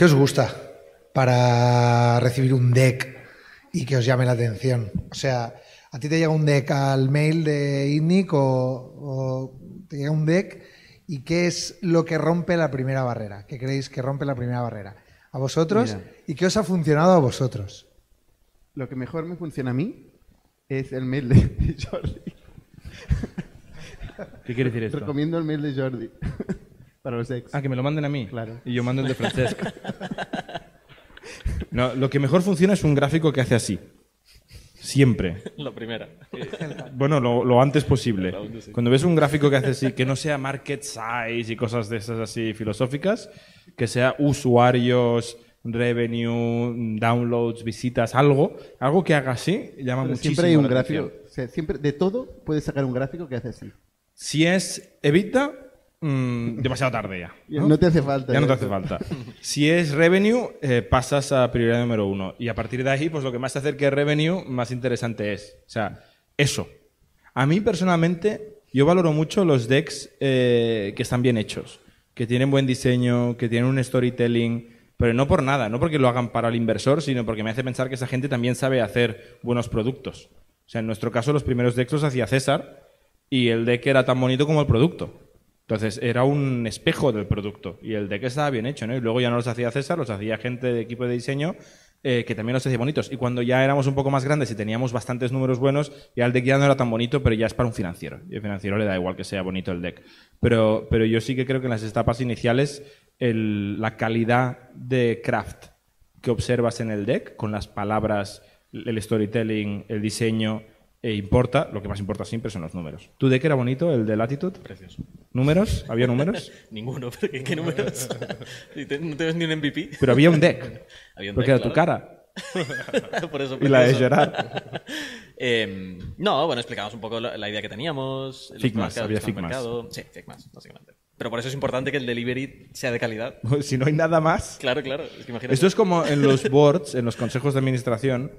¿Qué os gusta para recibir un deck y que os llame la atención? O sea, a ti te llega un deck al mail de INNIC o, o te llega un deck y ¿qué es lo que rompe la primera barrera? ¿Qué creéis que rompe la primera barrera? ¿A vosotros? Mira. ¿Y qué os ha funcionado a vosotros? Lo que mejor me funciona a mí es el mail de Jordi. ¿Qué quiere decir esto? Recomiendo el mail de Jordi para los ex. Ah, que me lo manden a mí. Claro. Y yo mando el de Francesc. No, lo que mejor funciona es un gráfico que hace así. Siempre. La primera. Bueno, lo, lo antes posible. Cuando ves un gráfico que hace así, que no sea market size y cosas de esas así filosóficas, que sea usuarios, revenue, downloads, visitas, algo, algo que haga así, llama Pero muchísimo siempre hay un la gráfico. atención. O sea, siempre, de todo puedes sacar un gráfico que hace así. Si es evita, mm, demasiado tarde ya. No te hace falta, Ya no te hace falta. Si es revenue, eh, pasas a prioridad número uno. Y a partir de ahí, pues lo que más te acerque a revenue, más interesante es. O sea, eso. A mí personalmente, yo valoro mucho los decks eh, que están bien hechos, que tienen buen diseño, que tienen un storytelling, pero no por nada, no porque lo hagan para el inversor, sino porque me hace pensar que esa gente también sabe hacer buenos productos. O sea, en nuestro caso, los primeros decks los hacía César y el deck era tan bonito como el producto. Entonces era un espejo del producto y el deck estaba bien hecho, ¿no? Y luego ya no los hacía César, los hacía gente de equipo de diseño eh, que también los hacía bonitos. Y cuando ya éramos un poco más grandes y teníamos bastantes números buenos, ya el deck ya no era tan bonito, pero ya es para un financiero. Y el financiero le da igual que sea bonito el deck. Pero, pero yo sí que creo que en las etapas iniciales el- la calidad de craft que observas en el deck, con las palabras, el storytelling, el diseño, e importa, lo que más importa siempre son los números. ¿Tu deck era bonito, el de Latitude? Precioso. ¿Números? ¿Había números? Ninguno, pero ¿qué, qué números? ¿Y te- ¿No tienes ni un MVP? Pero había un deck. Había un porque deck, era tu cara. Por eso Y la de llorar. Eh, no, bueno, explicamos un poco la, la idea que teníamos. Figmas, había Figmas. Sí, Figmas, básicamente. Pero por eso es importante que el delivery sea de calidad. si no hay nada más. Claro, claro. Es que imagínate. Esto es como en los boards, en los consejos de administración,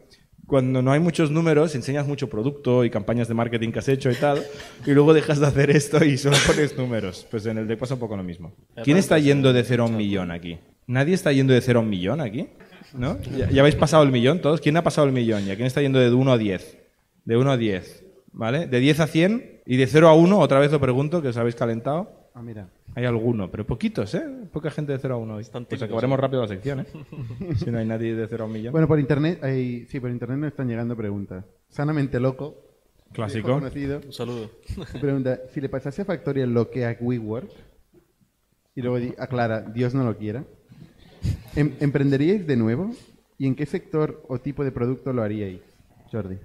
cuando no hay muchos números, enseñas mucho producto y campañas de marketing que has hecho y tal, y luego dejas de hacer esto y solo pones números. Pues en el deck pasa un poco lo mismo. ¿Quién está yendo de cero a un millón aquí? ¿Nadie está yendo de cero a un millón aquí? ¿No? ¿Ya, ya habéis pasado el millón todos? ¿Quién ha pasado el millón ya? ¿Quién está yendo de 1 a 10? De 1 a 10, ¿vale? De 10 a 100 y de 0 a 1, otra vez lo pregunto, que os habéis calentado. Ah, mira. Hay alguno, pero poquitos, ¿eh? Poca gente de 0 a 1 hoy. Están Pues acabaremos rápido la sección, ¿eh? si no hay nadie de 0 a un millón. Bueno, por internet, hay- sí, por internet nos están llegando preguntas. Sanamente loco. Clásico. conocido, Un saludo. pregunta, si le pasase a Factorial lo que a WeWork, y luego aclara, Dios no lo quiera, ¿em- ¿emprenderíais de nuevo? ¿Y en qué sector o tipo de producto lo haríais, Jordi?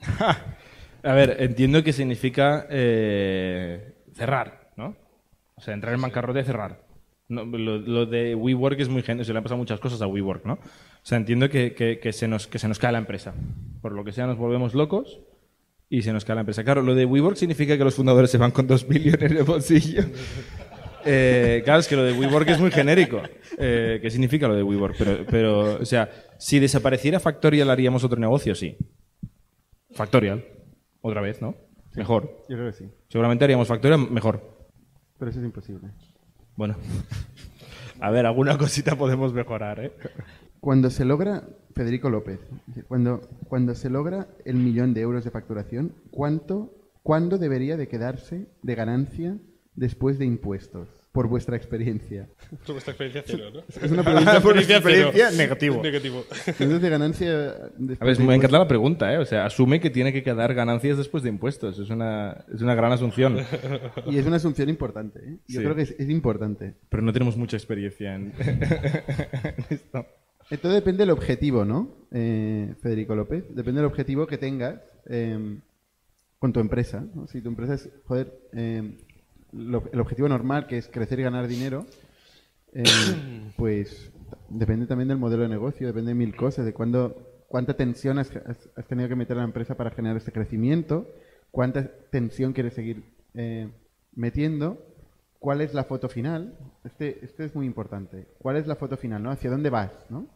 A ver, entiendo que significa eh, cerrar, ¿no? O sea, entrar en bancarrota y cerrar. No, lo, lo de WeWork es muy genérico, se le han pasado muchas cosas a WeWork, ¿no? O sea, entiendo que, que- que se nos, que se nos cae la empresa. Por lo que sea, nos volvemos locos y se nos cae la empresa. Claro, lo de WeWork significa que los fundadores se van con dos millones el bolsillo. Eh, claro, es que lo de WeWork es muy genérico. Eh, ¿Qué significa lo de WeWork? Pero, pero, o sea, si desapareciera Factorial, ¿haríamos otro negocio? Sí. Factorial. Otra vez, ¿no? Mejor. Yo creo que sí, Seguramente haríamos Factorial mejor. Pero eso es imposible. Bueno. A ver, alguna cosita podemos mejorar, ¿eh? Cuando se logra, Federico López, cuando, cuando se logra el millón de euros de facturación, ¿cuánto, ¿cuándo debería de quedarse de ganancia después de impuestos? Por vuestra experiencia. Por vuestra experiencia cero, ¿no? Es una pregunta Por experiencia, negativo. Negativo. Entonces, de ganancia... A ver, me encanta la pregunta, ¿eh? O sea, asume que tiene que quedar ganancias después de impuestos. Es una, es una gran asunción. Y es una asunción importante. ¿eh? Yo Sí. creo que es, es importante. Pero no tenemos mucha experiencia en, en esto. Esto depende del objetivo, ¿no? Eh, Federico López. Depende del objetivo que tengas eh, con tu empresa. ¿no? Si tu empresa es, joder, eh, lo- el objetivo normal, que es crecer y ganar dinero, eh, pues depende también del modelo de negocio, depende de mil cosas, de cuándo, cuánta tensión has, has- tenido que meter a la empresa para generar este crecimiento, cuánta tensión quieres seguir eh, metiendo, cuál es la foto final. Este, este es muy importante. ¿Cuál es la foto final? ¿no? ¿Hacia dónde vas? ¿no?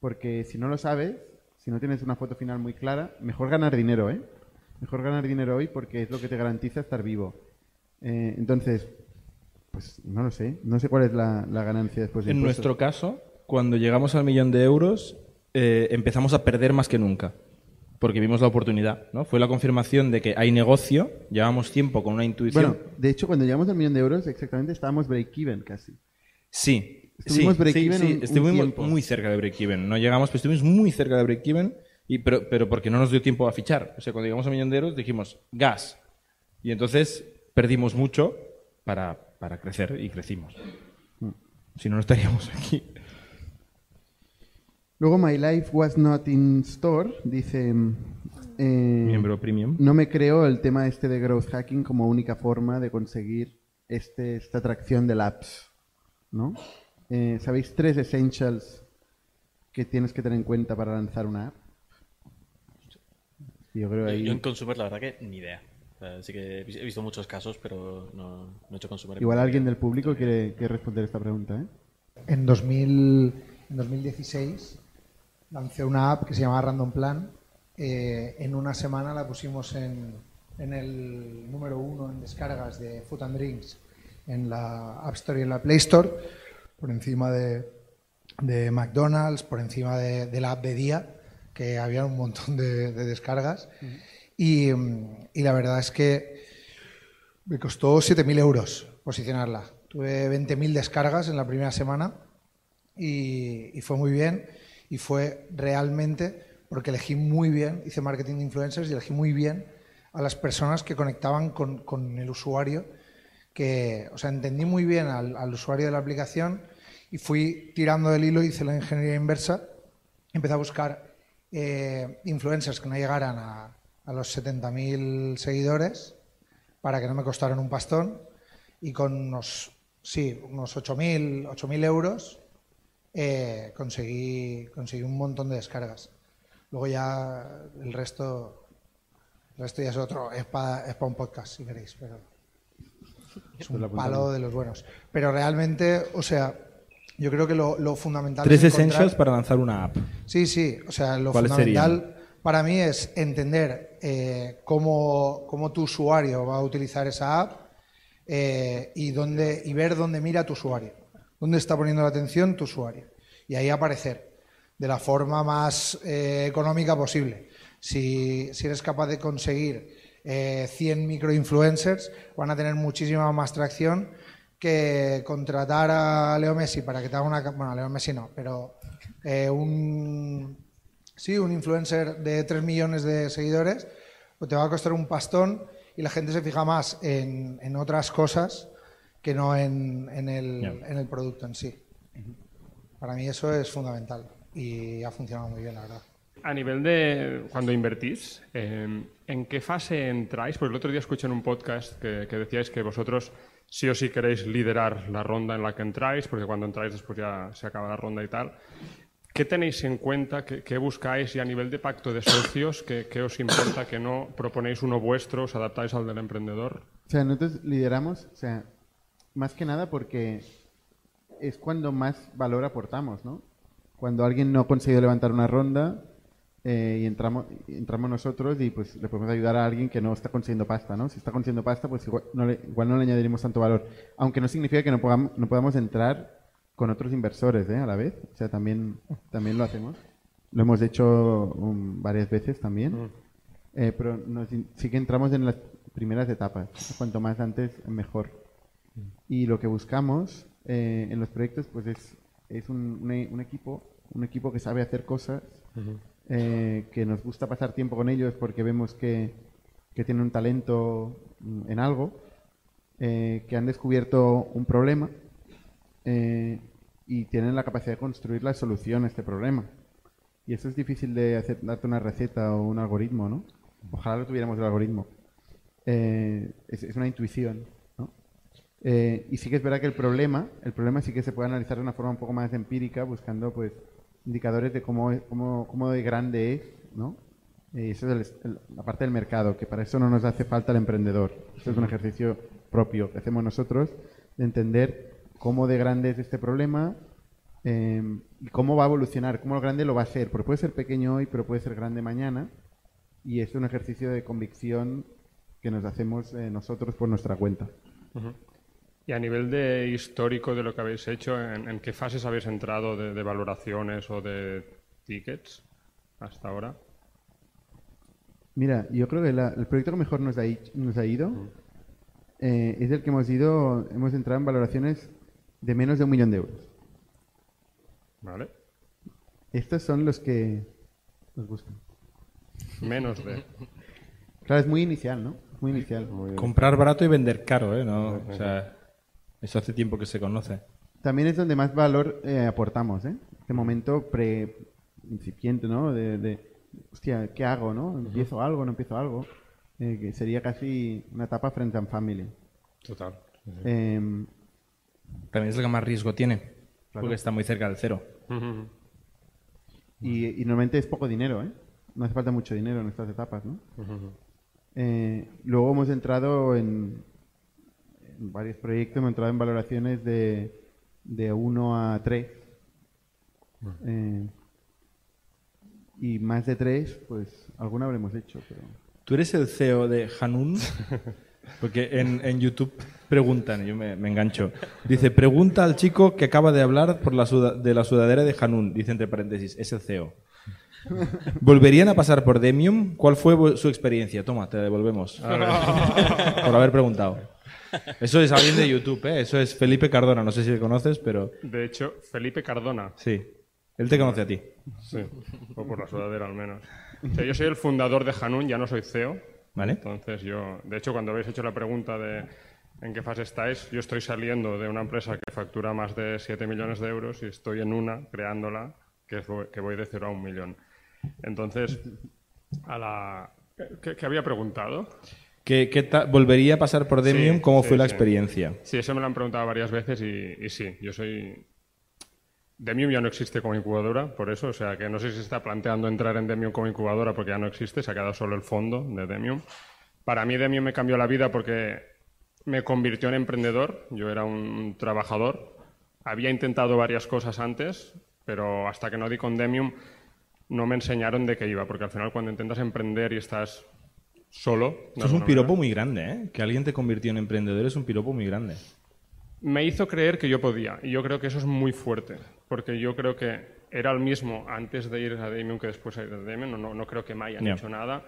Porque si no lo sabes, si no tienes una foto final muy clara, mejor ganar dinero, ¿eh? Mejor ganar dinero hoy porque es lo que te garantiza estar vivo. Eh, entonces, Pues no lo sé. No sé cuál es la, la ganancia después de En impuestos. nuestro caso, cuando llegamos al millón de euros, eh, empezamos a perder más que nunca. Porque vimos la oportunidad, ¿no? Fue la confirmación de que hay negocio, llevamos tiempo con una intuición. Bueno, de hecho, cuando llegamos al millón de euros, exactamente estábamos break-even casi. sí, estuvimos sí, break-even sí, sí, estuvimos muy cerca de break-even. No llegamos, pero estuvimos muy cerca de break-even, y- pero, pero porque no nos dio tiempo a fichar. O sea, cuando llegamos al millón de euros dijimos, gas. Y entonces perdimos mucho para, para crecer y crecimos. Si no, no estaríamos aquí. Luego, My Life Was Not in Store dice... eh, Miembro premium. No me creo el tema este de growth hacking como única forma de conseguir este, esta atracción de apps, ¿no? Eh, ¿Sabéis tres essentials que tienes que tener en cuenta para lanzar una app? Yo creo ahí... yo en consumer, la verdad que ni idea. O sea, sí que he vis- he visto muchos casos, pero no, no he hecho consumer. Igual alguien del público quiere, quiere responder esta pregunta, ¿eh? En, 2000, en 2016 lancé una app que se llama Random Plan. Eh, en una semana la pusimos en, en el número uno en descargas de Food and Drinks en la App Store y en la Play Store, por encima de, de McDonald's, por encima de, de la app de día, que había un montón de, de descargas. Y la verdad es que me costó 7.000 euros posicionarla. Tuve 20.000 descargas en la primera semana y, fue muy bien. Y fue realmente porque elegí muy bien, hice marketing de influencers y elegí muy bien a las personas que conectaban con, con el usuario. Que, o sea, entendí muy bien al, al usuario de la aplicación y fui tirando del hilo, hice la ingeniería inversa. Empecé a buscar eh, influencers que no llegaran a, a los 70.000 seguidores para que no me costaran un pastón y con unos, sí, unos 8.000 8.000 euros eh, conseguí, conseguí un montón de descargas. Luego ya el resto, el resto ya es otro, es para es pa un podcast si queréis, pero es un palo de los buenos. Pero realmente, o sea, yo creo que lo, lo fundamental Tres es encontrar- essentials para lanzar una app. Sí, sí, o sea, lo ¿Cuáles fundamental para mí es entender eh, cómo, cómo tu usuario va a utilizar esa app eh, y, dónde, y ver dónde mira tu usuario, dónde está poniendo la atención tu usuario. Y ahí aparecer de la forma más eh, económica posible. Si, si eres capaz de conseguir eh, 100 microinfluencers, van a tener muchísima más tracción que contratar a Leo Messi para que te haga una... Bueno, Leo Messi no, pero un... Sí, un influencer de 3 millones de seguidores, pues te va a costar un pastón y la gente se fija más en, en otras cosas que no en, en el, Ya. en el producto en sí. Para mí eso es fundamental y ha funcionado muy bien, la verdad. A nivel de cuando invertís, eh, ¿en qué fase entráis? Porque el otro día escuché en un podcast que, que decíais que vosotros sí o sí queréis liderar la ronda en la que entráis, porque cuando entráis después ya se acaba la ronda y tal. ¿Qué tenéis en cuenta? ¿Qué, buscáis? Y a nivel de pacto de socios, ¿qué, os importa que no proponéis uno vuestro, os adaptáis al del emprendedor? O sea, nosotros lideramos, o sea, más que nada porque es cuando más valor aportamos, ¿no? Cuando alguien no ha conseguido levantar una ronda eh, y entramos, entramos nosotros y pues le podemos ayudar a alguien que no está consiguiendo pasta, ¿no? Si está consiguiendo pasta, pues igual no le, igual no le añadiremos tanto valor. Aunque no significa que no podamos, no podamos entrar con otros inversores, ¿eh? A la vez. O sea, también, también lo hacemos. Lo hemos hecho um, varias veces también. Eh, pero nos sí que entramos en las primeras etapas. Cuanto más antes, mejor. Y lo que buscamos eh, en los proyectos pues es, es un, un- un equipo, un equipo que sabe hacer cosas, eh, que nos gusta pasar tiempo con ellos porque vemos que, que tienen un talento mm, en algo, eh, que han descubierto un problema eh, y tienen la capacidad de construir la solución a este problema. Y eso es difícil de hacer, darte una receta o un algoritmo, ¿no? Ojalá lo tuviéramos el algoritmo. Eh, es, es una intuición, ¿no? Eh, y sí que es verdad que el problema, el problema sí que se puede analizar de una forma un poco más empírica, buscando pues indicadores de cómo, cómo, cómo de grande es, ¿no? Y eso es el- el- la parte del mercado, que para eso no nos hace falta el emprendedor. Esto es un ejercicio propio que hacemos nosotros de entender cómo de grande es este problema eh, y cómo va a evolucionar, cómo lo grande lo va a ser. Porque puede ser pequeño hoy, pero puede ser grande mañana. Y es un ejercicio de convicción que nos hacemos eh, nosotros por nuestra cuenta. Y a nivel de histórico de lo que habéis hecho, ¿en, en qué fases habéis entrado de, de valoraciones o de tickets hasta ahora? Mira, yo creo que la- el proyecto que mejor nos ha, nos ha ido eh, es el que hemos ido, hemos entrado en valoraciones de menos de un millón de euros. ¿Vale? Estos son los que nos buscan. Menos de. Claro, es muy inicial, ¿no? Muy inicial. Comprar barato y vender caro, ¿eh? No, o sea, eso hace tiempo que se conoce. También es donde más valor eh, aportamos, ¿eh? Este momento pre incipiente, ¿no? De, de, hostia, ¿qué hago, no? ¿Empiezo algo, no empiezo algo? Eh, que sería casi una etapa frente a Family. Total. Em, También es el que más riesgo tiene, porque está muy cerca del cero. Y, y normalmente es poco dinero, ¿eh? No hace falta mucho dinero en estas etapas, ¿no? Eh, luego hemos entrado en, en varios proyectos, hemos entrado en valoraciones de, de 1 a 3. Eh, y más de 3, pues alguna habremos hecho, pero... ¿Tú eres el CEO de Hanun? Porque en, en YouTube preguntan, yo me, me engancho. Dice, pregunta al chico que acaba de hablar por la suda- de la sudadera de Hanun. Dice entre paréntesis, es el CEO. ¿Volverían a pasar por Demium? ¿Cuál fue su experiencia? Toma, te la devolvemos. por haber preguntado. Eso es alguien de YouTube, ¿eh? Eso es Felipe Cardona. No sé si le conoces, pero De hecho, Felipe Cardona. sí. Él te conoce a ti. Sí. O por la sudadera al menos. O sea, yo soy el fundador de Hanun, ya no soy CEO. ¿Vale? Entonces yo, de hecho, cuando habéis hecho la pregunta de en qué fase estáis, yo estoy saliendo de una empresa que factura más de 7 millones de euros y estoy en una, creándola, que, vo- que voy de cero a un millón. Entonces, a la... ¿Qué, qué había preguntado? ¿Qué, qué ¿Volvería a pasar por Demium? Sí, ¿Cómo sí, fue la sí. experiencia? Sí, eso me lo han preguntado varias veces y, y sí, yo soy... Demium ya no existe como incubadora, por eso, o sea que no sé si se está planteando entrar en Demium como incubadora porque ya no existe, se ha quedado solo el fondo de Demium. Para mí Demium me cambió la vida porque me convirtió en emprendedor, yo era un trabajador, había intentado varias cosas antes, pero hasta que no di con Demium no me enseñaron de qué iba, porque al final cuando intentas emprender y estás solo... Eso es un piropo manera, muy grande, ¿eh? Que alguien te convirtió en emprendedor es un piropo muy grande. me hizo creer que yo podía. Y yo creo que eso es muy fuerte. Porque yo creo que era el mismo antes de ir a Demium que después de ir a Demium. No, no, no creo que me hayan Ya. hecho nada.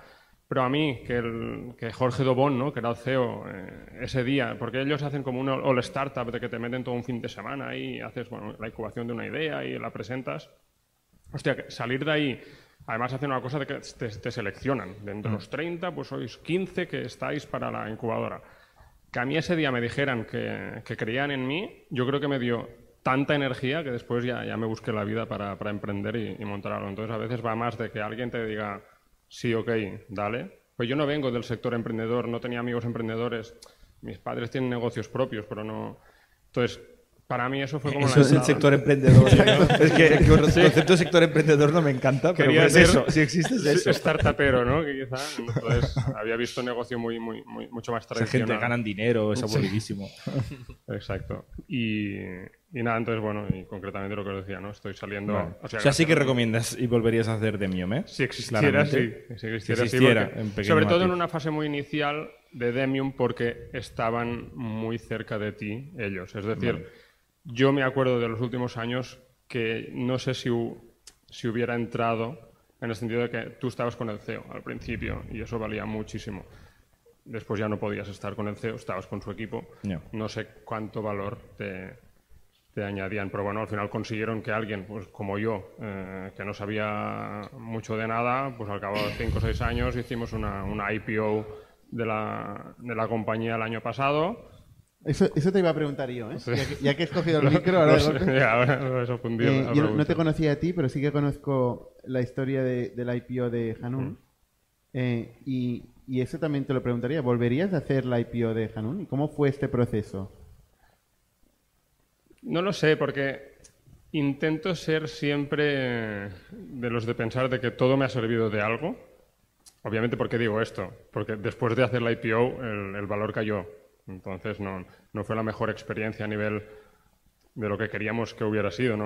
Pero a mí, que, el, que Jorge Dobón, ¿no? que era el CEO, eh, ese día, porque ellos hacen como un all startup de que te meten todo un fin de semana y haces bueno, la incubación de una idea y la presentas. Hostia, que salir de ahí, además hacen una cosa de que te, te seleccionan. De entre los 30, pues sois 15 que estáis para la incubadora. Que a mí ese día me dijeran que, que creían en mí, yo creo que me dio tanta energía que después ya, ya me busqué la vida para, para emprender y, y montar algo. Entonces a veces va más de que alguien te diga, sí, ok, dale. Pues yo no vengo del sector emprendedor, no tenía amigos emprendedores. Mis padres tienen negocios propios, pero no... Entonces, para mí eso fue como Eso la es el sector emprendedor. es que el concepto de sector emprendedor no me encanta, pero Quería pues eso, si existe es eso. startupero, ¿no? Que quizá, entonces había visto negocio muy, muy, muy mucho más Esa tradicional. gente ganan dinero, es aburridísimo. Exacto. Y, y nada, entonces, bueno, y concretamente lo que os decía, ¿no? Estoy saliendo... Vale. o O sea, sea, sí que recomiendas y volverías a hacer Demium, ¿eh? Si existiera, sí. Si existiera, Si sí, existiera, porque- en pequeño sobre todo en matiz. una fase muy inicial de Demium porque estaban muy cerca de ti ellos. Es decir, yo me acuerdo de los últimos años que no sé si, hu- si hubiera entrado en el sentido de que tú estabas con el CEO al principio y eso valía muchísimo. Después ya no podías estar con el CEO, estabas con su equipo. No sé cuánto valor te, te añadían, pero bueno, al final consiguieron que alguien, pues como yo, eh, que no sabía mucho de nada, pues al cabo de 5 o 6 años hicimos una, una IPO de la, de la compañía el año pasado. Eso, eso te iba a preguntar yo, ¿eh? Ya, que, ya que he escogido el micro, ahora de ya, confundido Eh, yo no- no te conocía a ti, pero sí que conozco la historia de, del IPO de Hanun. Eh, y, y eso también te lo preguntaría. ¿Volverías a hacer la IPO de Hanun? ¿Y cómo fue este proceso? No lo sé, porque intento ser siempre de los de pensar de que todo me ha servido de algo. Obviamente, ¿por qué digo esto? Porque después de hacer la IPO, el, el valor cayó. Entonces, no, fue la mejor experiencia a nivel de lo que queríamos que hubiera sido.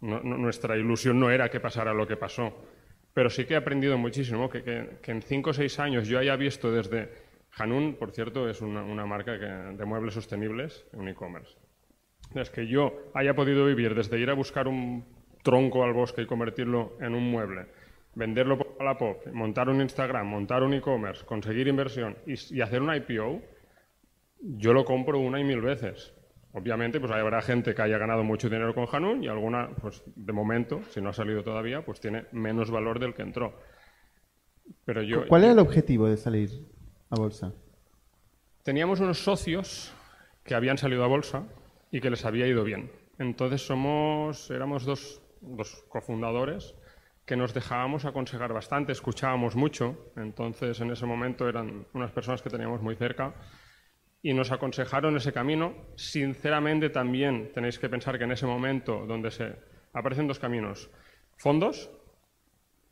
Nuestra ilusión no era que pasara lo que pasó. Pero sí que he aprendido muchísimo, que, en cinco o seis años yo haya visto desde Hanun, por cierto, es una, marca de muebles sostenibles en e-commerce. Es que yo haya podido vivir desde ir a buscar un tronco al bosque y convertirlo en un mueble, venderlo por la pop, montar un Instagram, montar un e-commerce, conseguir inversión y, y hacer una IPO, yo lo compro una y mil veces. Obviamente, pues habrá gente que haya ganado mucho dinero con Hanun y alguna, pues de momento, si no ha salido todavía, pues tiene menos valor del que entró. Pero yo, ¿Cuál era el objetivo de salir a bolsa? teníamos unos socios que habían salido a bolsa y que les había ido bien. Entonces somos, éramos dos, dos cofundadores que nos dejábamos aconsejar bastante, escuchábamos mucho. Entonces en ese momento eran unas personas que teníamos muy cerca y nos aconsejaron ese camino. Sinceramente también tenéis que pensar que en ese momento donde se aparecen dos caminos, fondos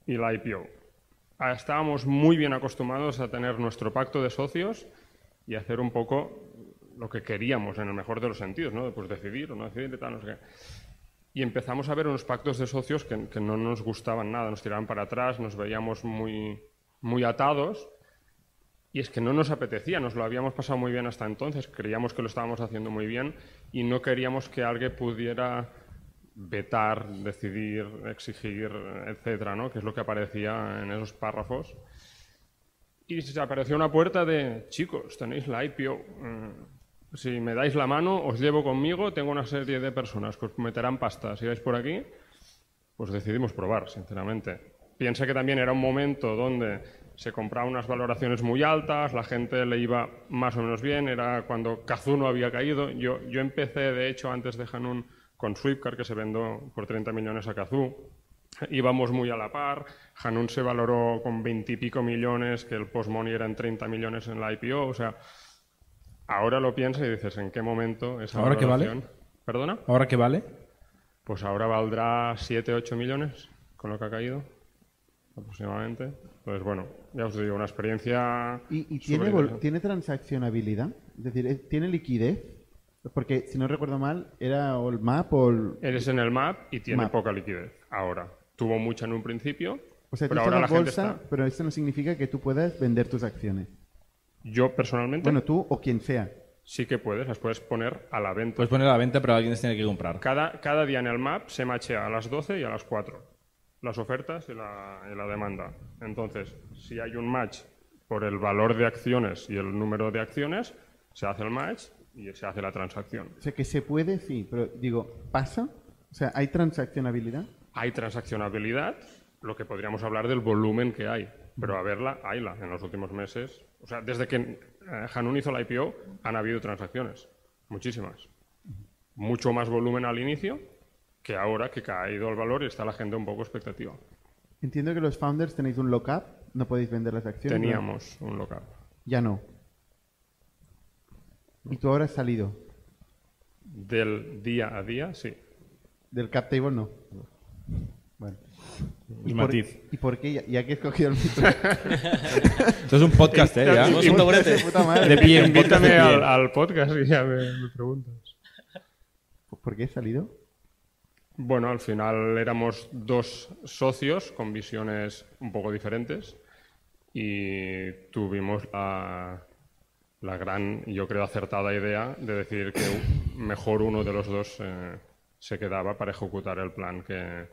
y la IPO. Ah, Estábamos muy bien acostumbrados a tener nuestro pacto de socios y hacer un poco lo que queríamos en el mejor de los sentidos, ¿no? Pues decidir o no decidir y tal, no sé. Y empezamos a ver unos pactos de socios que, que no nos gustaban nada, nos tiraban para atrás, nos veíamos muy, muy atados y es que no nos apetecía, nos lo habíamos pasado muy bien hasta entonces, creíamos que lo estábamos haciendo muy bien y no queríamos que alguien pudiera vetar, decidir, exigir, etcétera, ¿no? Que es lo que aparecía en esos párrafos. Y se apareció una puerta de, chicos, tenéis la IPO. eh, si me dais la mano, os llevo conmigo, tengo una serie de personas que os meterán pasta. Si vais por aquí, pues decidimos probar, sinceramente. Piensa que también era un momento donde se compraban unas valoraciones muy altas, la gente le iba más o menos bien, era cuando Kazoo no había caído. Yo, yo empecé, de hecho, antes de Hanun con Swiftcard, que se vendió por 30 millones a Kazoo. Íbamos muy a la par. Hanun se valoró con 20 y pico millones, que el post-money eran 30 millones en la IPO. O sea, ahora lo piensas y dices, ¿en qué momento esa ¿Ahora qué vale? ¿Perdona? ¿Ahora qué vale? Pues ahora valdrá 7, 8 millones con lo que ha caído, aproximadamente. Entonces, bueno, ya os digo, una experiencia. ¿Y, y tiene, transaccionabilidad? Es decir, ¿eh, ¿tiene liquidez? Porque, si no recuerdo mal, era o el MAP o el... Eres en el MAP y tiene Map. poca liquidez. Ahora, tuvo mucha en un principio, O sea, pero ahora la gente está. pero esto no significa que tú puedas vender tus acciones. Yo personalmente Bueno, tú o quien sea. sí que puedes, las puedes poner a la venta. Puedes poner a la venta, pero alguien las tiene que comprar. Cada, cada día en el MAP se machea a las 12 y a las 4. Las ofertas y la, y la demanda. Entonces, si hay un match por el valor de acciones y el número de acciones, se hace el match y se hace la transacción. O sea, que se puede, sí, pero digo, ¿pasa? O sea, ¿hay transaccionabilidad? Hay transaccionabilidad, lo que podríamos hablar del volumen que hay. Pero a verla, hayla en los últimos meses. O sea, desde que eh, Hanun hizo la IPO, han habido transacciones. Muchísimas. Mucho más volumen al inicio que ahora que ha caído el valor y está la gente un poco expectativa. Entiendo que los founders tenéis un lock-up, no podéis vender las acciones. ¿no? Teníamos un local. Ya no. Y tú ahora has salido. Del día a día, sí. Del cap table no. Bueno. El por, matiz. ¿Y por qué? Ya, ya que he escogido el mito. Esto es un podcast, ¿eh? Ya. Un taburete. puta madre. De pie, Invítame al podcast y ya me, me preguntas. ¿Por qué he salido? Bueno, al final éramos dos socios con visiones un poco diferentes y tuvimos la, la gran, yo creo, acertada idea de decir que mejor uno de los dos eh, se quedaba para ejecutar el plan que,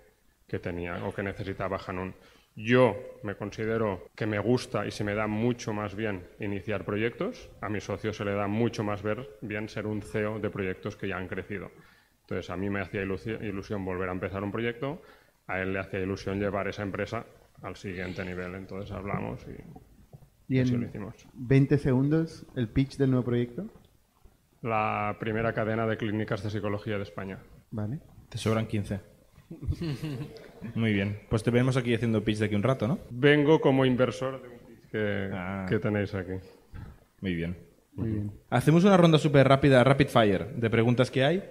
que tenía o que necesitaba Hanun. Yo me considero que me gusta y se me da mucho más bien iniciar proyectos. A mi socio se le da mucho más ver, bien ser un CEO de proyectos que ya han crecido. Entonces, a mí me hacía ilusi- ilusión volver a empezar un proyecto, a él le hacía ilusión llevar esa empresa al siguiente nivel. Entonces hablamos y Y así lo hicimos. 20 segundos, el pitch del nuevo proyecto. La primera cadena de clínicas de psicología de España. Vale. Te sobran 15. Muy bien. Pues te veremos aquí haciendo pitch de aquí un rato, ¿no? Vengo como inversor de un pitch que, Ah. que tenéis aquí. Muy bien. Muy bien. Hacemos una ronda súper rápida, rapid fire, de preguntas que hay.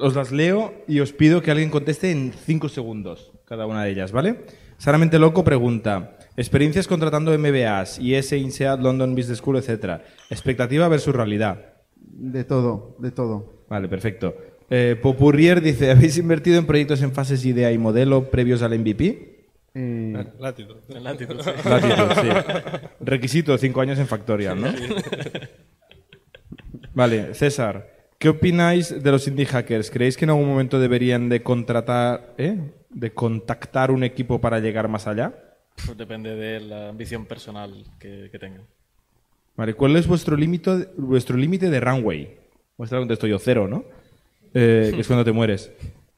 Os las leo y os pido que alguien conteste en 5 segundos cada una de ellas, ¿vale? Saramente Loco pregunta, experiencias contratando MBAs, IS, INSEAD, London Business School, etcétera. Expectativa versus realidad. De todo, de todo. Vale, perfecto. Eh, Popurrier dice, ¿habéis invertido en proyectos en fases idea y modelo previos al MVP? Eh, Latitud. En latitud, sí. Latitud, sí. Requisito, cinco años en Factorial, ¿no? Vale, César, ¿qué opináis de los indie hackers? ¿Creéis que en algún momento deberían de contratar, eh, de contactar un equipo para llegar más allá? Pf, Depende de la ambición personal que, que tengan. Vale, ¿cuál es vuestro límite vuestro límite de runway? Vuestra contesto yo, cero, ¿no? Eh, que es cuando te mueres.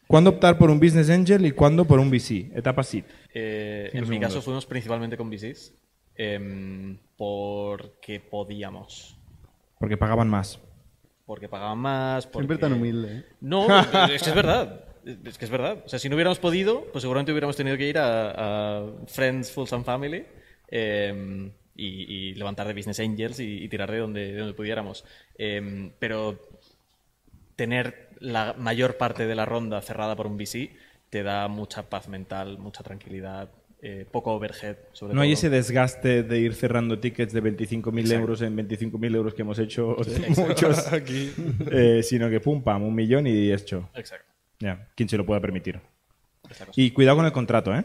¿Cuándo optar por un business angel y cuándo por un VC? Etapa seed. Eh, en mi caso fuimos principalmente con VCs em, porque podíamos. Porque pagaban más. Porque pagaban más. Porque... Siempre tan humilde. ¿eh? No, es que es verdad. Es que es verdad. O sea, si no hubiéramos podido, pues seguramente hubiéramos tenido que ir a, a Friends, Fools and Family em, y, y levantar de Business Angels y, y tirar de donde, de donde pudiéramos. Em, pero tener la mayor parte de la ronda cerrada por un VC te da mucha paz mental, mucha tranquilidad, eh, poco overhead, sobre No todo. hay ese desgaste de ir cerrando tickets de 25.000 Exacto. euros en 25.000 euros que hemos hecho muchos, eh, sino que pum, pam, un millón y hecho. Exacto. Ya, quien se lo pueda permitir. Y cuidado con el contrato, ¿eh?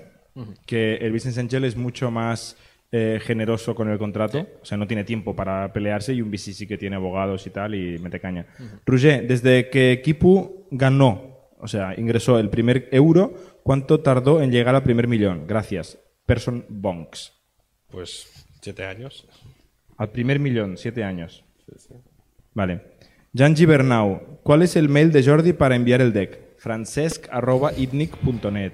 Que el Business Angel es mucho más eh, generoso con el contrato. O sea, no tiene tiempo para pelearse y un VC sí que tiene abogados y tal y mete caña. Roger, desde que Kipu ganó, o sea, ingresó el primer euro, ¿cuánto tardó en llegar al primer millón? Gracias. Person Bonks. Pues siete años. Al primer millón, siete años. Vale. Jan Gibernau, ¿cuál es el mail de Jordi para enviar el deck? francesc.itnic.net